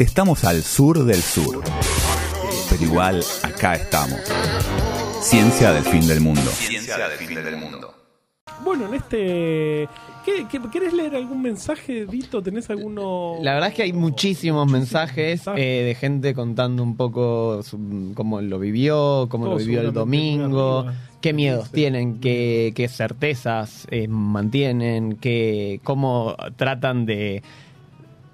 Estamos al sur del sur, pero igual acá estamos. Ciencia del fin del mundo. Ciencia del fin del mundo. Bueno, en este. ¿qué, qué- querés leer algún mensaje, Dito? ¿Tenés alguno.? La verdad es que hay muchísimos mensajes eh, de gente contando un poco su- cómo lo vivió, cómo lo vivió el domingo, arriba. qué miedos tienen, qué, qué certezas eh, mantienen, qué, cómo tratan de,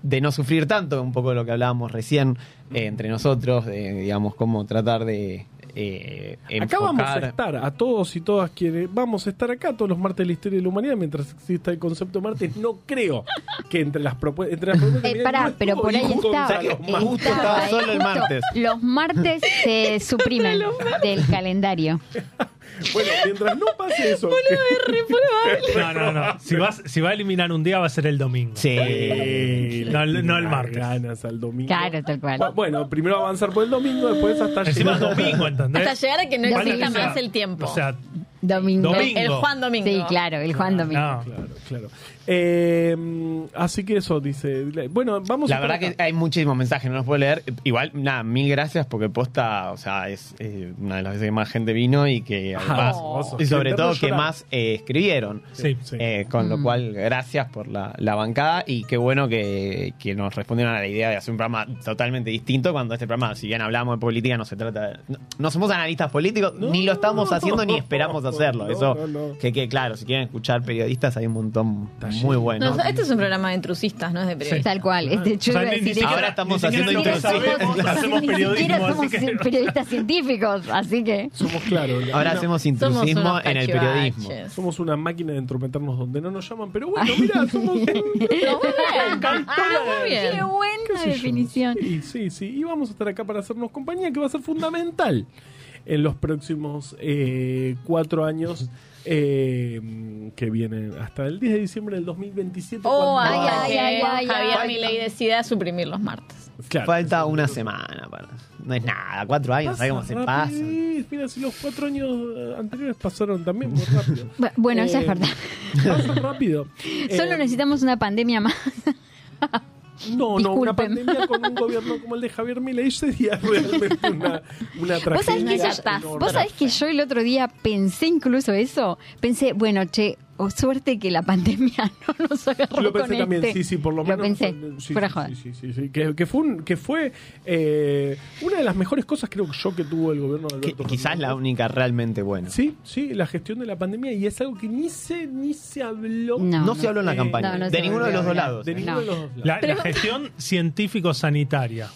de no sufrir tanto, un poco de lo que hablábamos recién eh, entre nosotros, de, digamos, cómo tratar de eh, Acá vamos a estar a todos y todas quienes vamos a estar acá todos los martes de la historia de la humanidad mientras exista el concepto de martes. No creo que entre las, propu- entre las propuestas. Eh, pará, no pero por ahí Dibu estaba. solo el justo martes. Los martes se suprimen del calendario. Bueno, mientras no pase eso. No, no, no. Si, vas, si va a eliminar un día, va a ser el domingo. Sí, No, el martes. ganas al domingo. Claro, tal cual. Bu- Bueno, primero avanzar por el domingo, después hasta Encima es llegar- domingo, ¿entendés? Hasta llegar a que no exista más el tiempo. O sea, Domingo. Domingo. el Juan Domingo. Sí, claro, el Juan Domingo. no. Claro, claro. Eh, así que eso dice. Bueno, vamos La a verdad que hay muchísimos mensajes, no los puedo leer. Igual, nada, mil gracias porque posta, o sea, es eh, una de las veces que más gente vino y que además, vos sos y sobre todo que más eh, escribieron. Sí. Sí. Eh, con lo Mm. cual, gracias por la, la bancada y qué bueno que, que nos respondieron a la idea de hacer un programa totalmente distinto cuando este programa, si bien hablamos de política, no se trata de- No, no somos analistas políticos, No, ni lo estamos haciendo ni esperamos hacerlo. no, Eso, no, no. que quede claro, si quieren escuchar periodistas, hay un montón muy bueno. No, este es un programa de intrusistas, no es de periodistas. Tal cual. Este, yo O sea, iba a ni- ni decir siquiera- Ahora estamos ni haciendo lo que introducciones. sabemos, hacemos ni periodismo, siquiera somos que- periodistas científicos, así que. Somos claros. Ahora una- hacemos intrusismo unos en el cachivaches. periodismo. Somos una máquina de entrometernos donde no nos llaman, pero bueno, mira, somos. Muy bien. Muy Qué bien. buena definición. Sí, sí, sí. Y vamos a estar acá para hacernos compañía, que va a ser fundamental en los próximos eh, cuatro años eh, que vienen hasta el 10 de diciembre del 2027. Oh, ay, Ay, ay, ay, Javier. Milei decida suprimir los martes. Claro. Falta una semana para. No es nada, cuatro años, ¿sabes cómo se Pasa. Mira, si los cuatro años eh, anteriores pasaron también muy rápido. Bu- Bueno, eso Eh, es verdad. Pasa rápido. Solo Eh, necesitamos una pandemia más. No, no, una pandemia con un gobierno como el de Javier Milei sería realmente una, una ¿Vos sabés, que tragedia. yo, enorme. vos sabés que yo el otro día pensé incluso eso? Pensé, bueno, che, o suerte que la pandemia no nos agarró Lo pensé con también, este. sí, sí, por lo Lo menos. pensé, sí, fuera sí, sí, sí, sí, sí, Que, que fue, un- que fue eh, una de las mejores cosas, creo yo, que tuvo el gobierno de Que- Alberto quizás la única realmente buena. Sí, sí, la gestión de la pandemia y es algo que ni se, ni se habló No, No se habló en la Eh, campaña. no, no de ninguno de los dos lados. de ¿eh? ninguno No. de los dos lados. La, la gestión científico-sanitaria.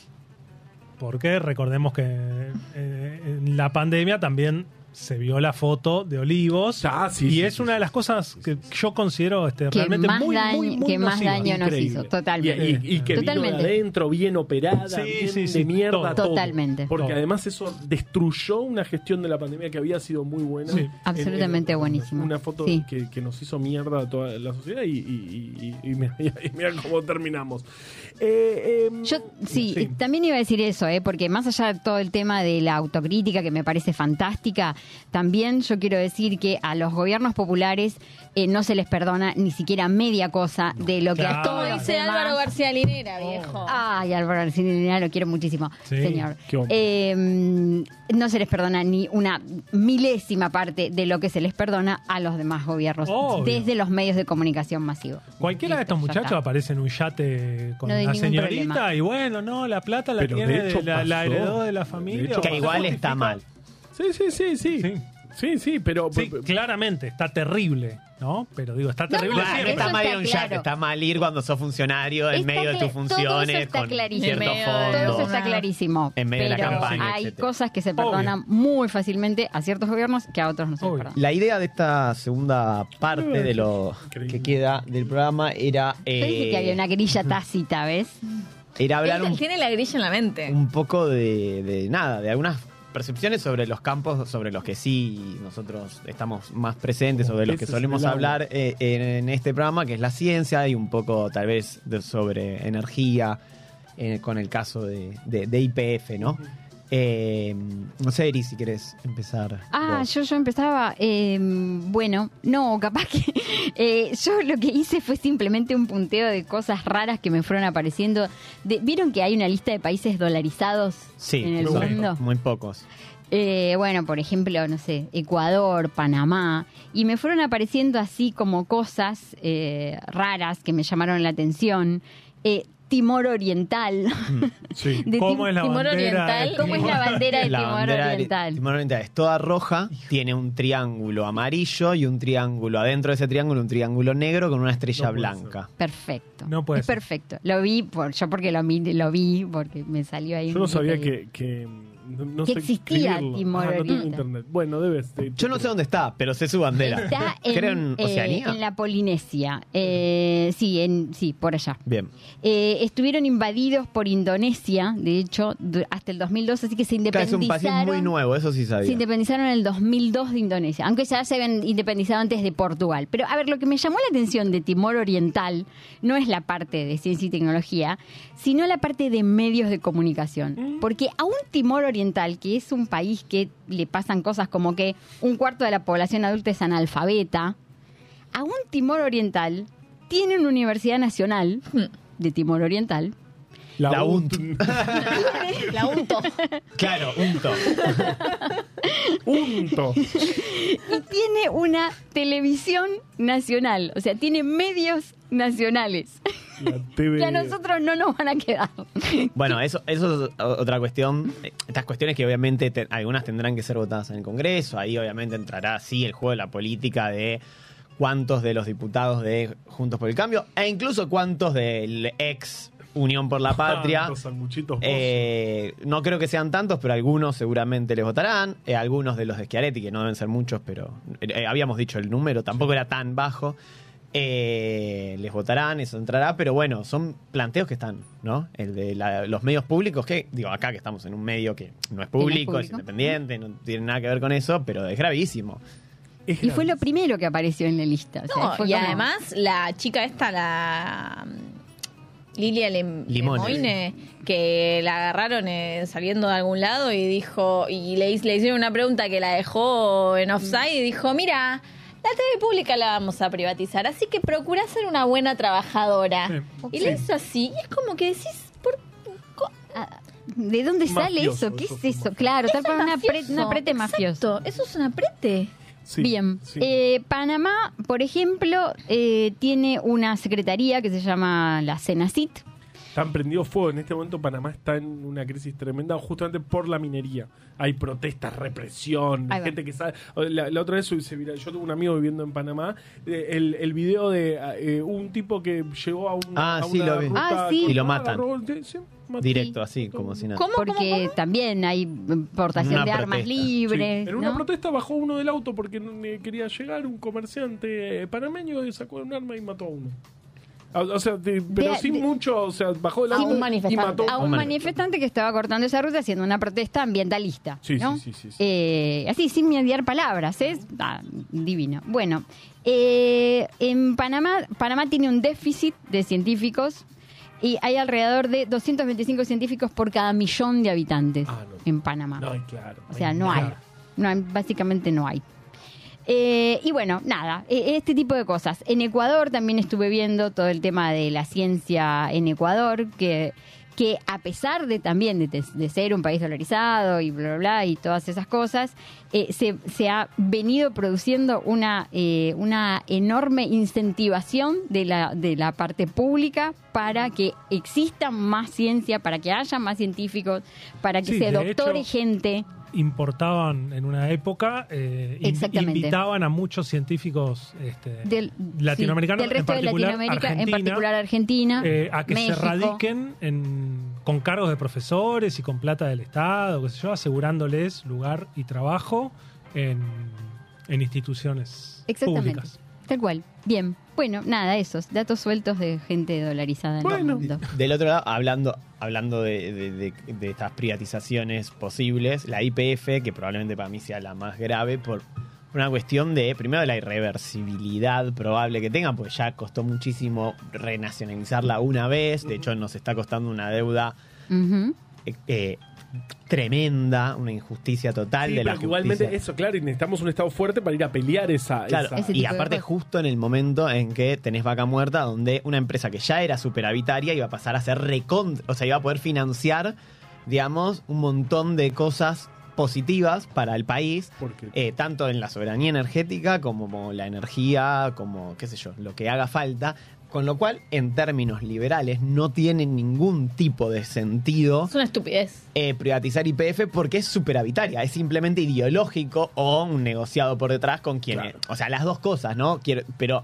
Porque recordemos que eh, en la pandemia también se vio la foto de Olivos. Ah, sí, y sí, es sí, una de las cosas que yo considero este, Que realmente más muy, daño- muy, muy que más daño nos Increíble. hizo, totalmente. Y, y- y que Totalmente. vino de adentro, bien operada, Sí, bien sí, de mierda, todo. todo. Totalmente. Porque Todo. además eso destruyó una gestión de la pandemia que había sido muy buena. Sí. En- Absolutamente en- buenísimo. Una foto Sí. que, que nos hizo mierda a toda la sociedad y, y, y- y mira, y mira cómo terminamos. Eh, eh, Yo sí, también iba a decir eso, ¿eh? porque más allá de todo el tema de la autocrítica que me parece fantástica, también yo quiero decir que a los gobiernos populares eh, no se les perdona ni siquiera media cosa de lo que a Claro. todos Como los dice demás- Álvaro García Linera, viejo. Ay, Álvaro García Linera, lo quiero muchísimo, Sí, señor. Eh, no se les perdona ni una milésima parte de lo que se les perdona a los demás gobiernos, Obvio. desde los medios de comunicación masivos. Cualquiera de estos muchachos aparece en un yate con No la señorita problema. y bueno, no, la plata la Pero de tiene, hecho la, la pasó. heredó de la De familia. hecho o Que igual está mal. Sí, sí, sí, sí. Sí. Sí, sí, pero. Sí, claramente, está terrible, ¿no? Pero digo, está terrible no, Claro, siempre. está eso mal ir un yate, claro. está mal ir cuando sos funcionario en Está medio de tus todo eso funciones está con clarísimo. Todo eso está clarísimo. En medio de la pero campaña, hay etcétera. cosas que se perdonan muy fácilmente a ciertos gobiernos que a otros no se perdonan. La idea de esta segunda parte de lo Increíble. que queda del programa era, Yo dije eh, que había una grilla tácita, ¿ves? era hablar Él un, tiene la grilla en la mente. un poco de, de nada, de algunas percepciones sobre los campos sobre los que sí nosotros estamos más presentes o de los que Peces solemos hablar eh, en, este programa, que es la ciencia y un poco tal vez de- sobre energía, eh, con el caso de, de- de IPF, ¿no? Eh, no sé, Eri, si querés empezar. Ah, vos. yo, yo empezaba. eh, bueno, no, capaz que. eh, yo lo que hice fue simplemente un punteo de cosas raras que me fueron apareciendo. De- ¿Vieron que hay una lista de países dolarizados Sí, en el muy, mundo? muy pocos. Eh, bueno, por ejemplo, no sé, Ecuador, Panamá, y me fueron apareciendo así como cosas eh, raras que me llamaron la atención. Eh, Timor Oriental. Sí. De ¿Cómo es la Timor bandera? Oriental? de ¿Cómo es Timor? la bandera de La Timor bandera de Oriental? Timor Oriental es toda roja, tiene un triángulo amarillo y un triángulo adentro de ese triángulo, un triángulo negro con una estrella No blanca. Perfecto. No puede es ser. perfecto. Lo vi, por, yo porque lo, vi- lo vi, porque me salió ahí. Yo no sabía que, que no, no Que sé existía escribirlo. Timor Ah, no tengo Oriental. internet. Bueno, debes. te- Yo no sé dónde está, pero sé su bandera. Está en, Creo en eh, Oceanía. en la Polinesia. Eh, sí, en, sí, por allá. Bien. Eh, estuvieron invadidos por Indonesia, de hecho, du- hasta el 2002, así que se Claro, es un independizaron. país muy nuevo, eso sí Se sabía. independizaron en el 2002 de Indonesia, aunque ya se habían independizado antes de Portugal. Pero a ver, lo que me llamó la atención de Timor Oriental no es la parte de ciencia y tecnología, sino la parte de medios de comunicación. Porque a un Timor Oriental, que es un país que le pasan cosas como que un cuarto de la población adulta es analfabeta, a un Timor Oriental tiene una universidad nacional de Timor Oriental. La UNT. La unto. Claro, UNTO. Unto. y tiene una televisión nacional, o sea, tiene medios nacionales La TV. que a nosotros no nos van a quedar. Bueno, eso, eso es otra cuestión. Estas cuestiones que obviamente te- algunas tendrán que ser votadas en el Congreso. Ahí obviamente entrará sí el juego de la política de cuántos de los diputados de Juntos por el Cambio e incluso cuántos del ex Unión por la Patria. Los sanguchitos. Eh, no creo que sean tantos, pero algunos seguramente les votarán. Eh, algunos de los de Schiaretti, que no deben ser muchos, pero eh, habíamos dicho el número, tampoco era tan bajo. eh, les votarán, eso entrará, pero bueno, son planteos que están, ¿no? El de la- los medios públicos, que digo, acá que estamos en un medio que no es público, es público. independiente, no tiene nada que ver con eso, pero es gravísimo. Es Y fue lo primero que apareció en la lista. o sea, No, fue y como- además la chica esta, la Lilia Lem- Limones. Lemoine, que la agarraron eh, saliendo de algún lado y dijo, y le, le hicieron una pregunta que la dejó en offside y dijo, mira, la TV pública la vamos a privatizar, así que procura ser una buena trabajadora. Sí. Y le hizo así, y es como que decís, ¿por Ah, ¿De dónde sale Mafioso, eso? ¿Qué eso es eso? mafioso. Claro, tal es una, pre- mafioso. una prete mafioso. Exacto, eso es un aprete. Sí, Bien, sí. Eh, Panamá, por ejemplo, eh, tiene una secretaría que se llama la Senacit. Están prendidos fuego. En este momento Panamá está en una crisis tremenda justamente por la minería. Hay protestas, represión, Ahí va. gente que sale... La, la otra vez se yo tuve un amigo viviendo en Panamá. eh, el, el video de eh, un tipo que llegó a, una, Ah, a sí, una lo vi. ruta Ah, sí. Y lo matan. Directo, así, como si nada. ¿Cómo, cómo, Porque cómo? también hay importación Una de armas. Sí, libres. En una ¿no? protesta bajó uno del auto porque no- eh, quería llegar un comerciante panameño y sacó un arma y mató a uno. O, o sea, de- pero De- sin de- mucho, o sea, bajó del A auto un y manifestante. mató a Un un manifestante. que estaba cortando esa ruta haciendo una protesta ambientalista. Sí, ¿no? sí, sí, sí, sí. Eh, así, sin mediar palabras, es ah, divino. Bueno, eh, en Panamá, Panamá tiene un déficit de científicos y hay alrededor de 225 científicos por cada millón de habitantes Ah, no. en Panamá. No, claro. O sea, no hay. No hay- básicamente no hay. Eh, y bueno, nada, eh, este tipo de cosas. En Ecuador también estuve viendo todo el tema de la ciencia en Ecuador, que, que a pesar de también de, de ser un país dolarizado y bla, bla, bla, y todas esas cosas, eh, se, se ha venido produciendo una, eh, una enorme incentivación de la, de la parte pública para que exista más ciencia, para que haya más científicos, para que Sí, se doctore hecho, gente. Importaban en una época, eh, invitaban a muchos científicos este, del, latinoamericanos, sí, del resto en particular de Latinoamérica, en particular Argentina, eh, a que México. se radiquen en- con cargos de profesores y con plata del Estado, qué sé yo, asegurándoles lugar y trabajo en, en instituciones Exactamente. públicas. Tal cual. Bien. Bueno, nada, esos datos sueltos de gente dolarizada en el mundo. Del otro lado, hablando, hablando de, de- de- de estas privatizaciones posibles, la IPF, que probablemente para mí sea la más grave, por una cuestión de, primero, de la irreversibilidad probable que tenga, porque ya costó muchísimo renacionalizarla una vez, de hecho nos está costando una deuda eh, eh, tremenda, una injusticia total Sí, de la que igualmente justicia. eso, claro, y necesitamos un Estado fuerte para ir a pelear esa... Claro, esa- y aparte justo en el momento en que tenés vaca muerta, donde una empresa que ya era superavitaria iba a pasar a ser recont, o sea, iba a poder financiar, digamos, un montón de cosas positivas para el país, Porque eh, tanto en la soberanía energética como la energía, como qué sé yo, lo que haga falta. Con lo cual, en términos liberales, no tiene ningún tipo de sentido Es una estupidez. eh, privatizar IPF porque es superavitaria, es simplemente ideológico o un negociado por detrás con quienes. Claro. O sea, las dos cosas, ¿no? Quiero, pero,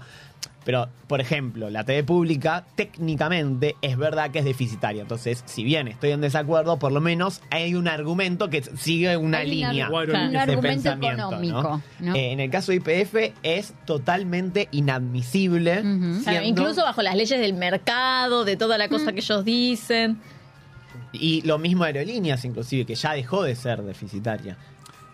pero, por ejemplo, la TV pública técnicamente es verdad que es deficitaria. Entonces, si bien estoy en desacuerdo, por lo menos hay un argumento que sigue una Hay línea. un argumento económico. ¿no? Eh, en el caso de IPF es totalmente inadmisible. Siendo- incluso bajo las leyes del mercado, de toda la Mm. cosa que ellos dicen. Y lo mismo aerolíneas, inclusive, que ya dejó de ser deficitaria.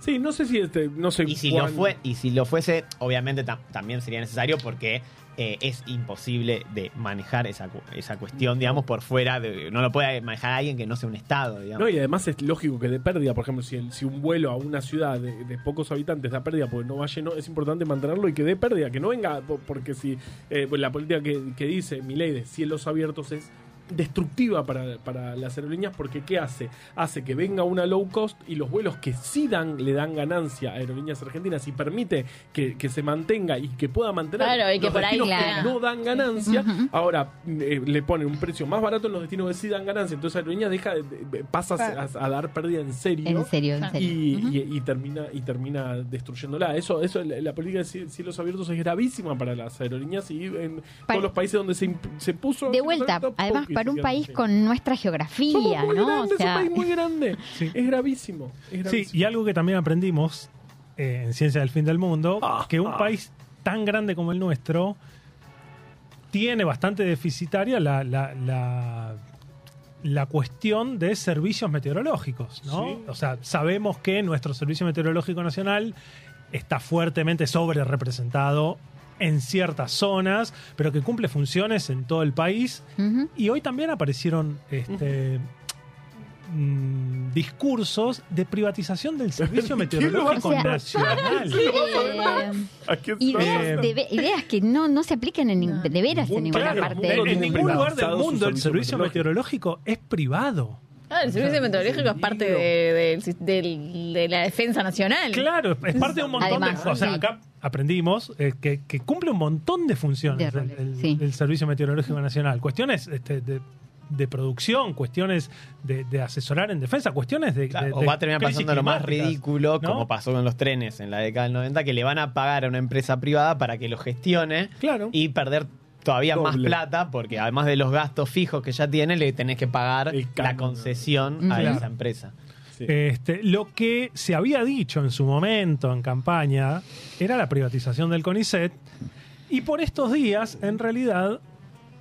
Sí, no sé si este, no sé Y si lo fue, y si lo fuese, obviamente tam- también sería necesario porque eh, es imposible de manejar esa, cu- esa cuestión, digamos, por fuera de, no lo puede manejar alguien que no sea un estado, digamos. No, y además es lógico que de pérdida, por ejemplo, si, el- si un vuelo a una ciudad de, de pocos habitantes da pérdida porque no va lleno, es importante mantenerlo y que dé pérdida, que no venga, po- porque si eh, pues la política que, que dice mi ley de cielos abiertos es destructiva para, para las aerolíneas porque ¿qué hace? Hace que venga una low cost y los vuelos que sí dan, le dan ganancia a aerolíneas argentinas y permite que, que se mantenga y que pueda mantener Claro, y que los por ahí, que no dan ganancia, ahora eh, le ponen un precio más barato en los destinos que sí dan ganancia, entonces aerolíneas deja de- de- pasa a, a dar pérdida en serio. En serio, en serio. Y, Ujú. y- y termina y termina destruyéndola. Eso, eso la, la política de cie- cielos abiertos es gravísima para las aerolíneas y en Pa- todos los países donde se, se puso De vuelta, además para un país con nuestra geografía, Somos muy ¿no? o sea, es un país muy grande. Sí. Es gravísimo. es Sí, y algo que también aprendimos eh, en Ciencia del Fin del Mundo, Ah, que un ah. país tan grande como el nuestro tiene bastante deficitaria la, la, la, la cuestión de servicios meteorológicos, ¿no? Sí. O sea, sabemos que nuestro Servicio Meteorológico Nacional está fuertemente sobre representado en ciertas zonas, pero que cumple funciones en todo el país. Y hoy también aparecieron este, mm, discursos de privatización del Servicio Meteorológico O sea, Nacional. Eh, ¿A qué ideas, de ideas que no, no se aplican en, de veras en ninguna Claro, parte en, en ningún lugar del mundo el servicio meteorológico es privado. Ah, el servicio meteorológico es parte de, de- del- de la defensa nacional. Claro, es parte de un montón Además, de... O sea, sí. acá aprendimos eh, que, que cumple un montón de funciones De el, roles, el- sí. el Servicio Meteorológico Nacional. Cuestiones este, de, de producción, cuestiones de, de asesorar en defensa, cuestiones de... Claro, de- o va a terminar pasando lo más ridículo, ¿no? como pasó con los trenes en la década del 90, que le van a pagar a una empresa privada para que lo gestione Claro. y perder todavía más Doble. plata, porque además de los gastos fijos que ya tiene, le tenés que pagar la concesión a Claro. esa empresa. Sí. Este, lo que se había dicho en su momento en campaña era la privatización del CONICET y por estos días en realidad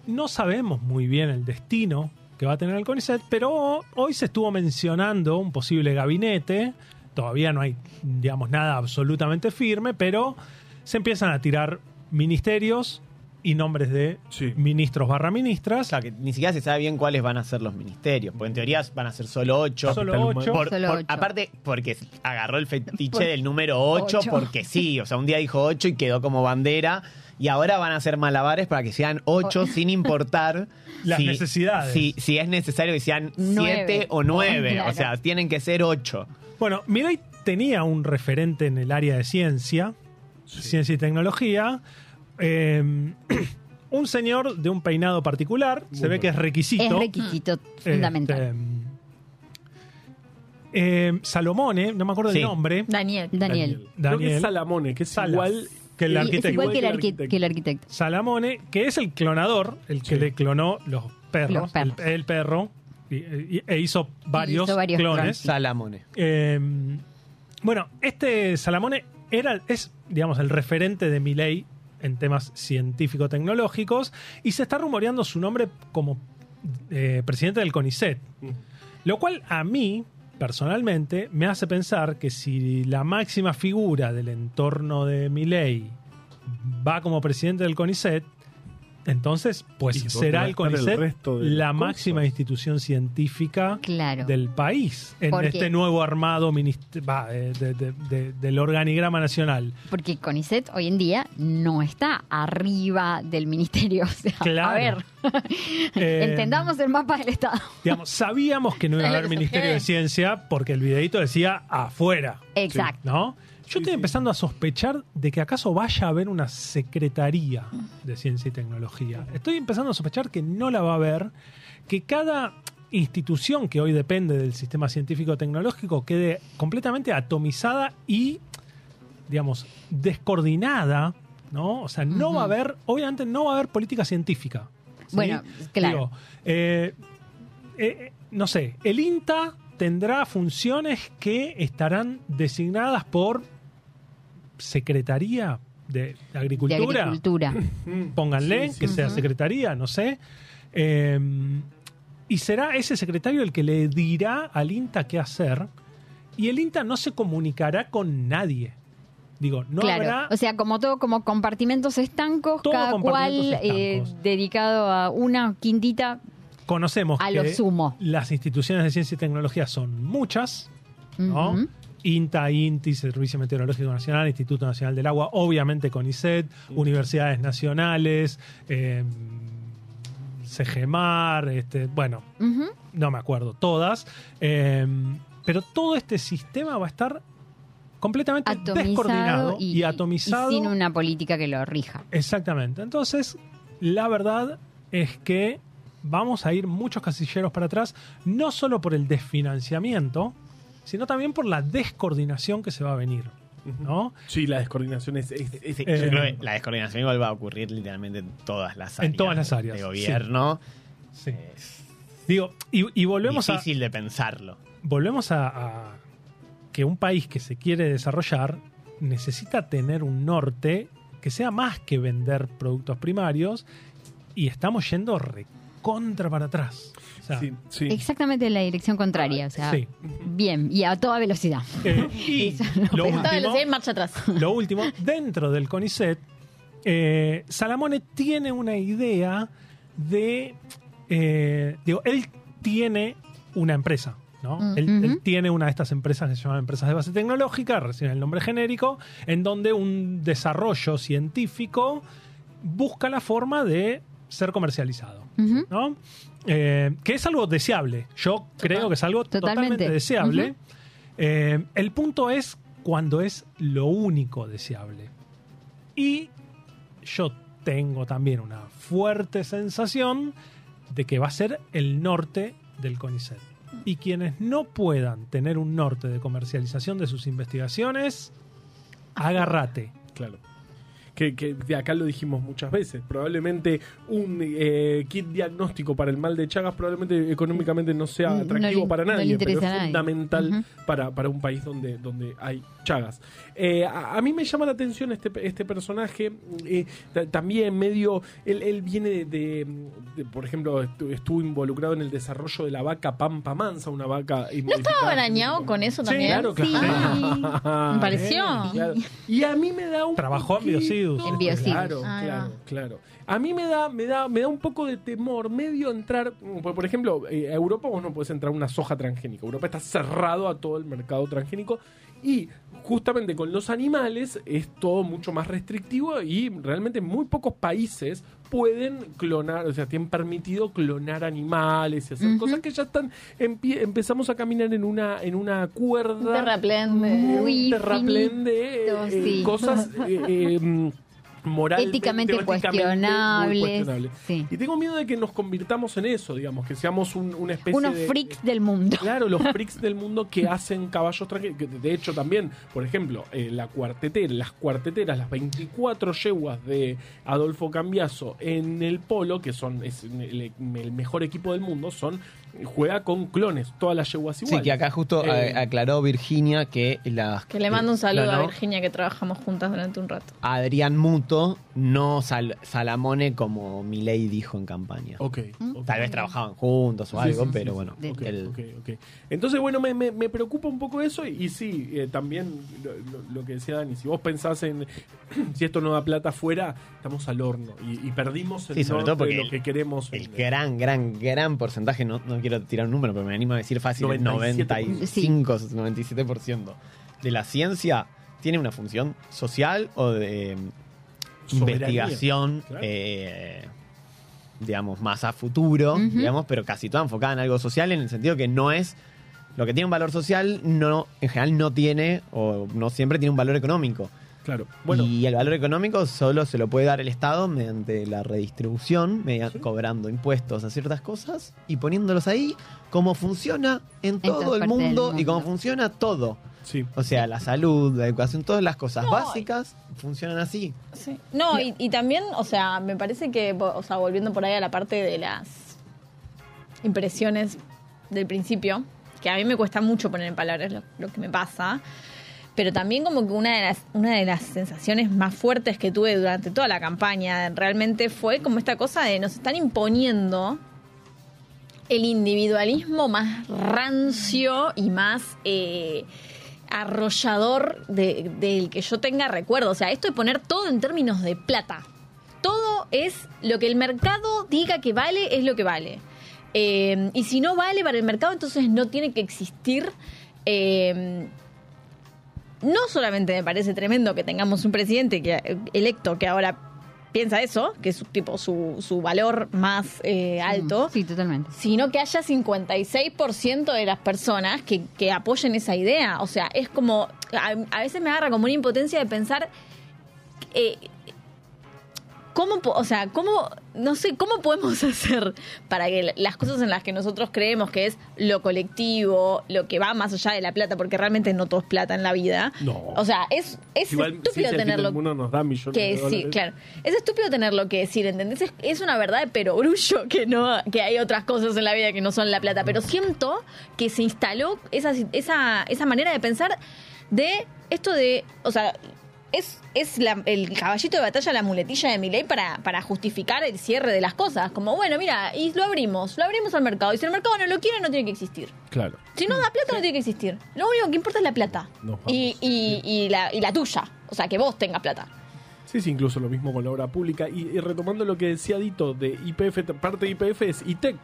no sabemos muy bien el destino que va a tener el CONICET, pero hoy se estuvo mencionando un posible gabinete, todavía no hay digamos nada absolutamente firme, pero se empiezan a tirar ministerios y nombres de Sí. ministros barra ministras. O sea, que ni siquiera se sabe bien cuáles van a ser los ministerios, porque en teoría van a ser solo ocho. Solo ocho. Por- Solo por- ocho. aparte, porque agarró el fetiche Por- del número 8, ocho. porque sí, o sea, un día dijo 8 y quedó como bandera, y ahora van a hacer malabares para que sean 8 sin importar Las si- necesidades. Si, si es necesario que sean Nueve. 7 o 9, Claro. o sea, tienen que ser 8. Bueno, Milei tenía un referente en el área de ciencia, ciencia y tecnología. Eh, un señor de un peinado particular, se ve que es requisito. Es requisito fundamental. Este, eh, Salomone, no me acuerdo Sí. del nombre. Daniel. Daniel. Creo que Daniel. es Salamone, que es Salas, igual que el es arquitecto. igual que el, Igual que el arqui- que el arquitecto. Salamone, que es el clonador, el que Sí. le clonó los perros, Los perros. El, el perro, y- y- e hizo varios, hizo varios clones. clones. Salamone. Eh, bueno, este Salamone era, es, digamos, el referente de Milei en temas científico-tecnológicos y se está rumoreando su nombre como eh, presidente del CONICET. Lo cual a mí, personalmente, me hace pensar que si la máxima figura del entorno de Milei va como presidente del CONICET, Entonces, pues ¿Y dónde será el CONICET la cosas? máxima institución científica Claro. del país en Porque- este nuevo armado eh, de- de- de- del organigrama nacional. Porque CONICET hoy en día no está arriba del ministerio. O sea, Claro. A ver, Eh, entendamos el mapa del Estado. Digamos, sabíamos que no iba a haber Ministerio de. Ciencia porque el videito decía afuera. Exacto. ¿No? Yo estoy empezando a sospechar de que acaso vaya a haber una secretaría de ciencia y tecnología. Estoy empezando a sospechar que no la va a haber, que cada institución que hoy depende del sistema científico tecnológico quede completamente atomizada y, digamos, descoordinada, ¿no? O sea, no va a haber, obviamente no va a haber política científica. ¿sí? Bueno, claro. Digo, eh, eh, no sé, el INTA tendrá funciones que estarán designadas por Secretaría de de Agricultura. agricultura. Pónganle Sí, sí, que sí. sea secretaría, no sé. Eh, y será ese secretario el que le dirá al INTA qué hacer. Y el INTA no se comunicará con nadie. Digo, no claro. habrá. O sea, como todo, como compartimentos estancos, Todo cada cual eh, dedicado a una quintita. Conocemos a que lo sumo. las instituciones de ciencia y tecnología son muchas. ¿no? INTA, INTI, Servicio Meteorológico Nacional, Instituto Nacional del Agua, obviamente CONICET, universidades nacionales, eh, CGMAR, este, bueno, no me acuerdo, todas. eh, pero todo este sistema va a estar completamente Atomizado descoordinado y, y, atomizado. y sin una política que lo rija. Exactamente. Entonces, la verdad es que vamos a ir muchos casilleros para atrás, no solo por el desfinanciamiento, sino también por la descoordinación que se va a venir. ¿no? Sí, la descoordinación es. es- es- Sí, Eh, yo creo que la descoordinación igual va a ocurrir literalmente en todas las áreas. En todas las áreas, De gobierno. Sí. Digo, y, y volvemos a, difícil de pensarlo. volvemos a, a que un país que se quiere desarrollar necesita tener un norte que sea más que vender productos primarios y estamos yendo recontra para atrás. O sea, sí, sí. Exactamente en la dirección contraria. O sea, sí. bien, y a toda velocidad. Eh, y lo último, velocidad y marcha atrás. lo último, dentro del CONICET, eh, Salamone tiene una idea de. eh, digo, él tiene una empresa. ¿no? Mm, él, tiene una de estas empresas que se llaman empresas de base tecnológica, recibe el nombre genérico, en donde un desarrollo científico busca la forma de ser comercializado. ¿No? Eh, que es algo deseable. Yo creo que es algo totalmente, Totalmente. deseable. Eh, el punto es cuando es lo único deseable. Y yo tengo también una fuerte sensación de que va a ser el norte del CONICET. Y quienes no puedan tener un norte de comercialización de sus investigaciones, agárrate. Claro. Que, que de acá lo dijimos muchas veces. Probablemente un eh, kit diagnóstico para el mal de Chagas probablemente económicamente no sea No le- atractivo para no nadie, pero es nadie. fundamental para, para un país donde, donde hay Chagas. Eh, a, a mí me llama la atención este, este personaje, eh, ta- también medio, él, él viene de, de- de, por ejemplo, estu- estuvo involucrado en el desarrollo de la vaca Pampa Mansa, una vaca... ¿No estaba arañado con eso Sí, también? Claro, Sí. claro. Me pareció. Claro. Y a mí me da un Trabajó en poquito- Biocidus. En Biocidus. Claro, Ah, claro, claro. A mí me da, me da, me da un poco de temor, medio entrar, por, por ejemplo, eh, a Europa vos no podés entrar una soja transgénica. Europa está cerrado a todo el mercado transgénico y justamente con los animales es todo mucho más restrictivo y realmente muy pocos países pueden clonar, o sea, tienen permitido clonar animales y hacer cosas que ya están, empie- empezamos a caminar en una, en una cuerda Un terraplén Muy terraplén de eh, sí. cosas eh, moralmente, Éticamente cuestionables. Sí. Y tengo miedo de que nos convirtamos en eso, digamos, que seamos un- una especie Unos de... freaks del mundo. Claro, los freaks del mundo que hacen caballos que De hecho, también, por ejemplo, eh, la cuartetera, las cuarteteras, las 24 yeguas de Adolfo Cambiaso en el polo, que son es el, el mejor equipo del mundo, son juega con clones, todas las yeguas Sí, iguales. que acá justo Eh, aclaró Virginia que las. Que le mando un saludo no, a Virginia que trabajamos juntas durante un rato. Adrián Muto, no sal- Salamone como Milei dijo en campaña. Ok. ok. Tal vez trabajaban juntos o Sí, algo, sí, sí, pero sí. bueno. De- Ok, el- ok, ok. Entonces, bueno, me, me- me preocupa un poco eso y, y sí, eh, también lo, que decía Dani, si vos pensás en si esto no da plata afuera, estamos al horno y, y perdimos el Sí, sobre todo porque de lo el- que queremos. El en- gran, gran, gran porcentaje, no, no quiero tirar un número, pero me animo a decir fácil, el 97%. 95, 97% de la ciencia tiene una función social o de mm, Soberanía. investigación, Claro. eh, digamos, más a futuro, digamos, pero casi toda enfocada en algo social, en el sentido que no es. Lo que tiene un valor social, no, en general no tiene, o no siempre tiene un valor económico. Claro. Bueno, y el valor económico solo se lo puede dar el Estado mediante la redistribución, mediante, cobrando impuestos a ciertas cosas y poniéndolos ahí, como funciona en todo el mundo, y como funciona todo. sí. O sea, la salud, la educación, todas las cosas No, básicas funcionan así. Sí. No, y, y también, o sea, me parece que, o sea, volviendo por ahí a la parte de las impresiones del principio, que a mí me cuesta mucho poner en palabras lo, lo que me pasa, pero también como que una de las una de las sensaciones más fuertes que tuve durante toda la campaña realmente fue como esta cosa de nos están imponiendo el individualismo más rancio y más eh, arrollador de- del que yo tenga recuerdo. O sea, esto de poner todo en términos de plata. Todo es lo que el mercado diga que vale, es lo que vale. Eh, y si no vale para el mercado, entonces no tiene que existir. Eh, no solamente me parece tremendo que tengamos un presidente que, electo que ahora piensa eso, que es tipo su, su valor más eh, alto, Sí, totalmente. sino que haya 56% de las personas que, que apoyen esa idea. O sea, es como, a, a veces me agarra como una impotencia de pensar, eh, ¿cómo, o sea, cómo, no sé, cómo podemos hacer para que las cosas en las que nosotros creemos que es lo colectivo, lo que va más allá de la plata, porque realmente no todo es plata en la vida. No. O sea, es, es Igual, estúpido fin del tenerlo nos da millones que de sí, claro. Es estúpido tenerlo que decir, ¿entendés? Es, es una verdad de perogrullo que no, que hay otras cosas en la vida que no son la plata. Pero siento que se instaló esa, esa, esa manera de pensar de esto de. O sea. Es, es la- el caballito de batalla, la muletilla de mi ley para, para justificar el cierre de las cosas. Como, bueno, mira, y lo abrimos, lo abrimos al mercado. Y si el mercado no lo quiere, no tiene que existir. Claro. Si no da plata, no tiene que existir. Lo único que importa es la plata. Y, y, y la, y la tuya. O sea, que vos tengas plata. Sí, sí, incluso lo mismo con la obra pública. Y, y retomando lo que decía Dito de IPF, parte de IPF es ITEC,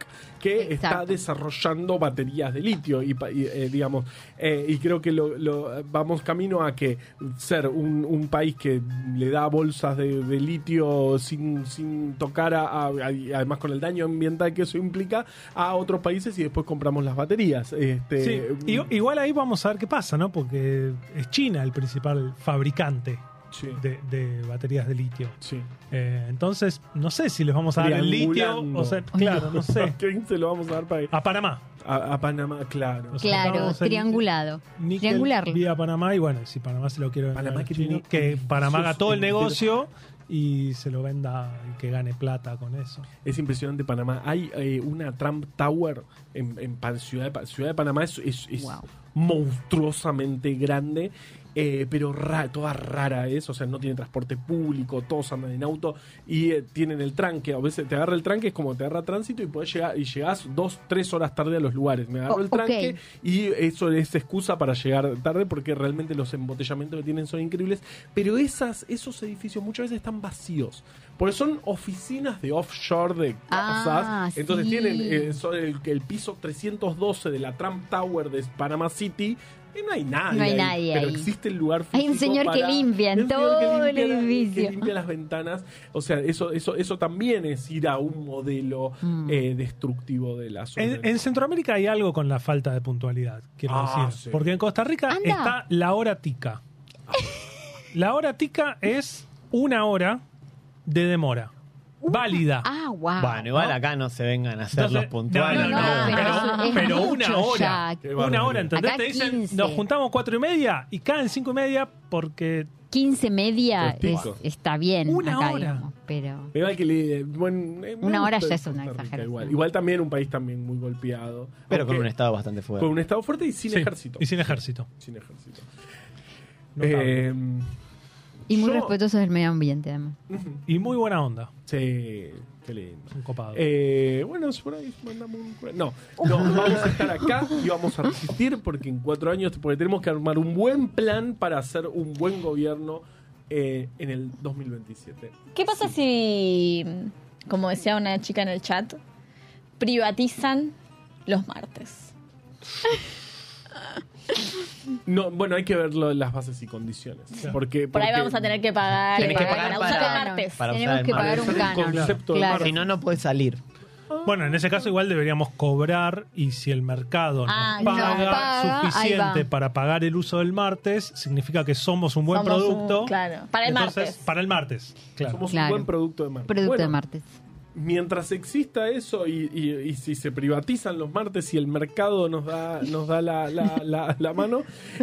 que está desarrollando baterías de litio. Y, pa- y, eh, digamos, eh, y creo que lo, lo- vamos camino a que ser un, un país que le da bolsas de, de litio sin, sin tocar, a, a- a- y además con el daño ambiental que eso implica, a otros países y después compramos las baterías. Este, Sí, igual ahí vamos a ver qué pasa, ¿no? Porque es China el principal fabricante sí, de, de baterías de litio. sí. Eh, entonces, no sé si les vamos a dar el litio. O sea, claro, no sé. ¿A quién se lo vamos a dar para A Panamá. a, a Panamá? Claro. O sea, Claro, triangulado. Triangularlo. Vía Panamá y bueno, si Panamá se lo quiere vender Panamá que chino, tiene que Panamá haga todo el negocio y se lo venda y que gane plata con eso. Es impresionante Panamá. Hay eh, una Trump Tower en, en Pan- Ciudad, de, Ciudad de Panamá. Es, es- es Wow. monstruosamente grande, eh, pero ra- toda rara es. O sea, no tiene transporte público, todos andan en auto y eh, tienen el tranque. A veces te agarra el tranque, es como te agarra tránsito y podés llegar y llegás dos, tres horas tarde a los lugares. Me agarró Oh, el tranque y eso es excusa para llegar tarde porque realmente los embotellamientos que tienen son increíbles. Pero esas, esos edificios muchas veces están vacíos. Porque son oficinas de offshore de Ah, cosas. Entonces sí. tienen eh, el piso 312 de la Trump Tower de Panama City. Y no hay nadie. No hay ahí, nadie Pero ahí. existe el lugar Hay un físico señor que limpia en hay un señor que todo el la- edificio. que limpia las ventanas. O sea, eso, eso, eso también es ir a un modelo Mm. eh, destructivo de la zona. En, en Centroamérica hay algo con la falta de puntualidad, quiero Ah, decir. sí. Porque en Costa Rica Anda. está la hora tica. La hora tica es una hora de demora. Válida. Ah, wow. Bueno, igual acá no se vengan a hacer Entonces, los puntuales. no, no, no, pero, pero eso es pero mucho una hora. ya. Una hora. ¿entendés? Acá Te dicen, 15. nos juntamos cuatro y media y caen cinco y media porque 15 media es- está bien. Una acá, hora. digamos, pero. Igual que le- bueno, eh, Una hora ya es una exageración. Igual. Igual también un país también muy golpeado. Pero con un estado bastante fuerte. con un estado fuerte y sin Sí, ejército. Y sin ejército. Sin ejército. Eh, Y muy Yo- respetuosos del medio ambiente, además. Y muy buena onda. Sí, qué lindo. Son copados. Eh, bueno, por ahí mandamos un... No, no, vamos a estar acá y vamos a resistir porque en cuatro años, porque tenemos que armar un buen plan para hacer un buen gobierno eh, en el 2027. ¿Qué pasa si, como decía una chica en el chat, privatizan los martes? No, bueno, hay que ver lo de las bases y condiciones. Porque, Por ahí porque- vamos a tener que pagar, Tenés que para, pagar usar para- el martes. para usar Tenemos el que martes. pagar un Hacer el canon. concepto de Claro. martes. Si no, no puedes salir. Bueno, en ese caso igual deberíamos cobrar y si el mercado nos Ah, paga, nos paga, ahí suficiente va. para pagar el uso del martes, significa que somos un buen Somos un- producto. claro, para el Entonces, martes. Para el martes, claro. Somos Claro. un buen producto de martes. Producto Bueno, de martes. Mientras exista eso y, y- y si se privatizan los martes y el mercado nos da nos da la, la- la- la mano,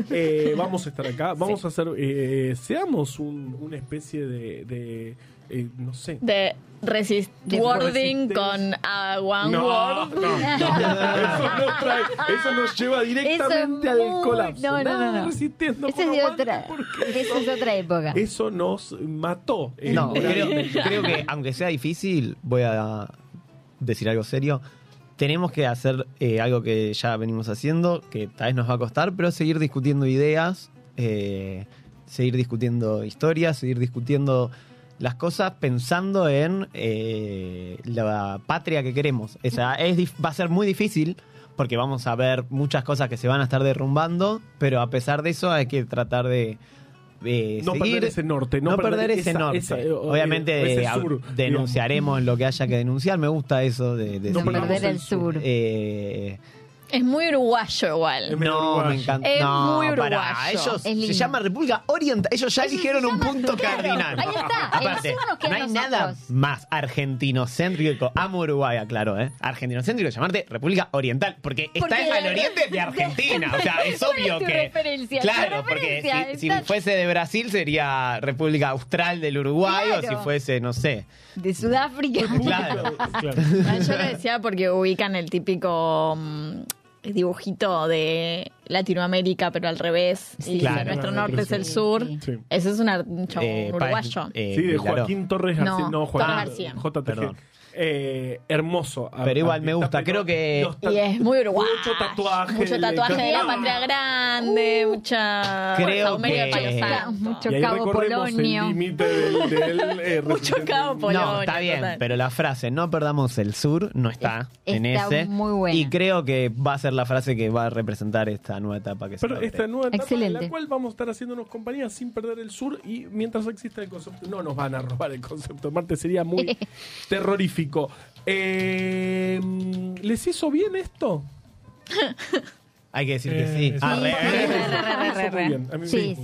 eh, vamos a estar acá. Vamos a hacer, eh, seamos un- una especie de, de, eh, no sé. De resist wording con ah, one No, word. no, no. Eso, nos trae- eso nos lleva directamente Eso al colapso. no, no, no, no. resistiendo Esa por es otra, porque esa es otra época. Eso nos mató. No, creo, creo que aunque sea difícil, voy a decir algo serio. Tenemos que hacer eh, algo que ya venimos haciendo, que tal vez nos va a costar, pero seguir discutiendo ideas, eh, seguir discutiendo historias, seguir discutiendo las cosas pensando en eh, la patria que queremos. O sea, es, dif- va a ser muy difícil porque vamos a ver muchas cosas que se van a estar derrumbando, pero a pesar de eso hay que tratar de, de No seguir- perder ese norte, no no, perder perder ese esa- norte. esa, eh, Obviamente ese eh, sur, denunciaremos lo que haya que denunciar. Me gusta eso de, de No perder el sur. Eh, Es muy uruguayo igual. No, me encanta. Es no, muy pará, uruguayo. ellos Es se lindo. llama República Oriental. Ellos ya se eligieron un punto claro, cardinal. ahí está, el Aparte, sur nos queda no hay a nada más argentinocéntrico. Amo Uruguay, claro, ¿eh? Argentinocéntrico llamarte República Oriental. Porque está Porque- al oriente de Argentina. O sea, es ¿Cuál obvio es tu que. referencia? Tu Claro, porque referencia si, si está- fuese de Brasil sería República Austral del Uruguay o Claro. si fuese, no sé. De Sudáfrica. Claro. Claro. Yo lo decía porque ubican el típico mm, dibujito de Latinoamérica, pero al revés. y Claro. dice, nuestro norte es sí. el sur. Sí. Sí. Ese es un, un Eh, uruguayo. eh, Sí, de. Joaquín Torres García. No, No, Joaquín Torres García. JTG. Perdón. Eh, hermoso. Pero igual me gusta, creo que- Y es muy uruguayo. Mucho tatuaje. Mucho tatuaje de la patria grande, mucha. Creo que-. Mucho Y ahí Cabo Polonio. el límite del, del, eh, Mucho Cabo Polonio. No, está bien, total. pero la frase no perdamos el sur no está Es- en está ese. muy buena. Y creo que va a ser la frase que va a representar esta nueva etapa que se Pero abre. esta nueva etapa en Excelente. la cual vamos a estar haciéndonos compañía sin perder el sur y mientras exista el concepto, no nos van a robar el concepto Marte, sería muy terrorífico. Eh, ¿Les hizo bien esto? Hay que decir Eh, que sí. sí. Ah, Sí, sí, bien, a mí Sí,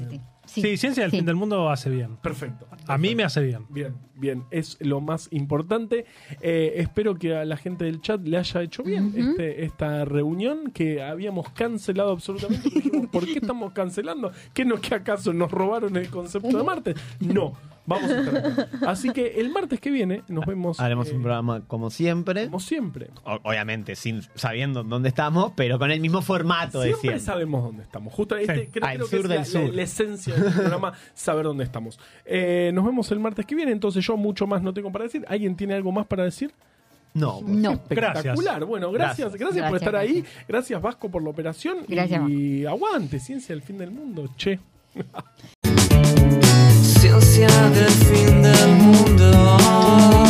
sí, Ciencia del sí. Fin del Mundo hace bien. Perfecto. A mí me hace bien. Bien, bien, es lo más importante. Eh, espero que a la gente del chat le haya hecho bien Ujú. este, esta reunión que habíamos cancelado absolutamente. Dijimos, ¿Por qué estamos cancelando? ¿Qué no que acaso nos robaron el concepto de Marte? No, vamos a estar acá. Así que el martes que viene nos vemos. Haremos eh, un programa como siempre. Como siempre. O- obviamente, sin sabiendo dónde estamos, pero con el mismo formato de Siempre siempre. sabemos dónde estamos. Justo este, creo, Al creo sur que del es la, la- sur. la esencia del programa, saber dónde estamos. Eh, nos vemos el martes que viene, entonces yo mucho más no tengo para decir. ¿Alguien tiene algo más para decir? No, No. Espectacular. Bueno, gracias, gracias, Gracias. por Gracias, estar ahí. gracias. Gracias Vasco por la operación. Gracias, y aguante, ciencia del fin del mundo. Che. conciencia del fin del mundo.